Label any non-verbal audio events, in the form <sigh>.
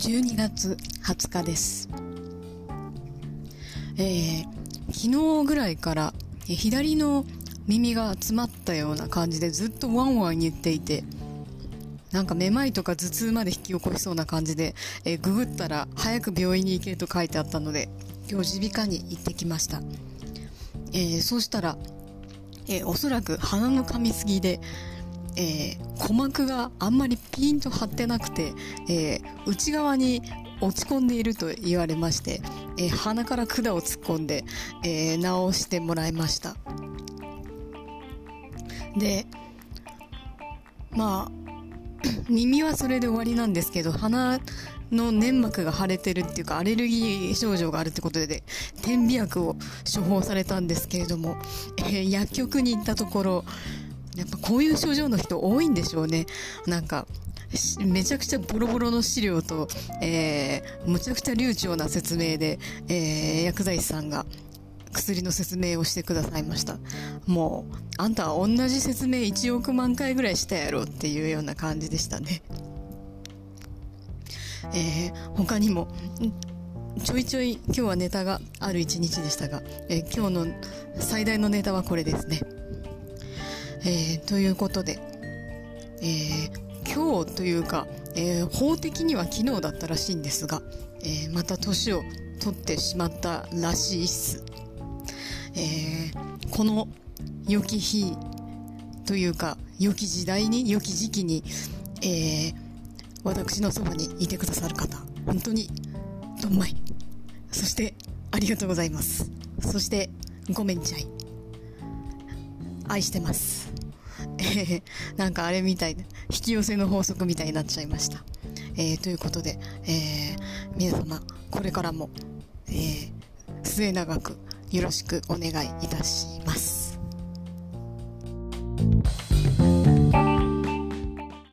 12月20日です。えー、昨日ぐらいから、左の耳が詰まったような感じでずっとワンワン言っていて、なんかめまいとか頭痛まで引き起こしそうな感じで、えーググったら早く病院に行けと書いてあったので、今日耳鼻科に行ってきました。えーそうしたら、えーおそらく鼻の噛みすぎで、えー鼓膜があんまりピンと張ってなくて、えー内側に落ち込んでいると言われまして、えー鼻から管を突っ込んで、え直してもらいました。で、まあ、<clears throat> 耳はそれで終わりなんですけど、鼻の粘膜が腫れてるっていうか、アレルギー症状があるってことで、点鼻薬を処方されたんですけれども、えー薬局に行ったところ、やっぱこういう症状の人多いんでしょうね。なんか、めちゃくちゃボロボロの資料と、えー、むちゃくちゃ流暢な説明で、えー、薬剤師さんが薬の説明をしてくださいました。もう、あんたは同じ説明1億万回ぐらいしたやろっていうような感じでしたね。えー、他にも、ちょいちょい今日はネタがある一日でしたが、えー今日の最大のネタはこれですね。えーということで、えー今日というか、えー法的には昨日だったらしいんですが、えまた年を取ってしまったらしいっす。えこの良き日というか、良き時代に、良き時期に、えー私のそばにいてくださる方、本当に、どんまい。そして、ありがとうございます。そして、ごめんちゃい。愛してます。え <laughs> なんかあれみたいな、引き寄せの法則みたいになっちゃいました。えーということで、えー皆様、これからも、えー末永くよろしくお願いいたします。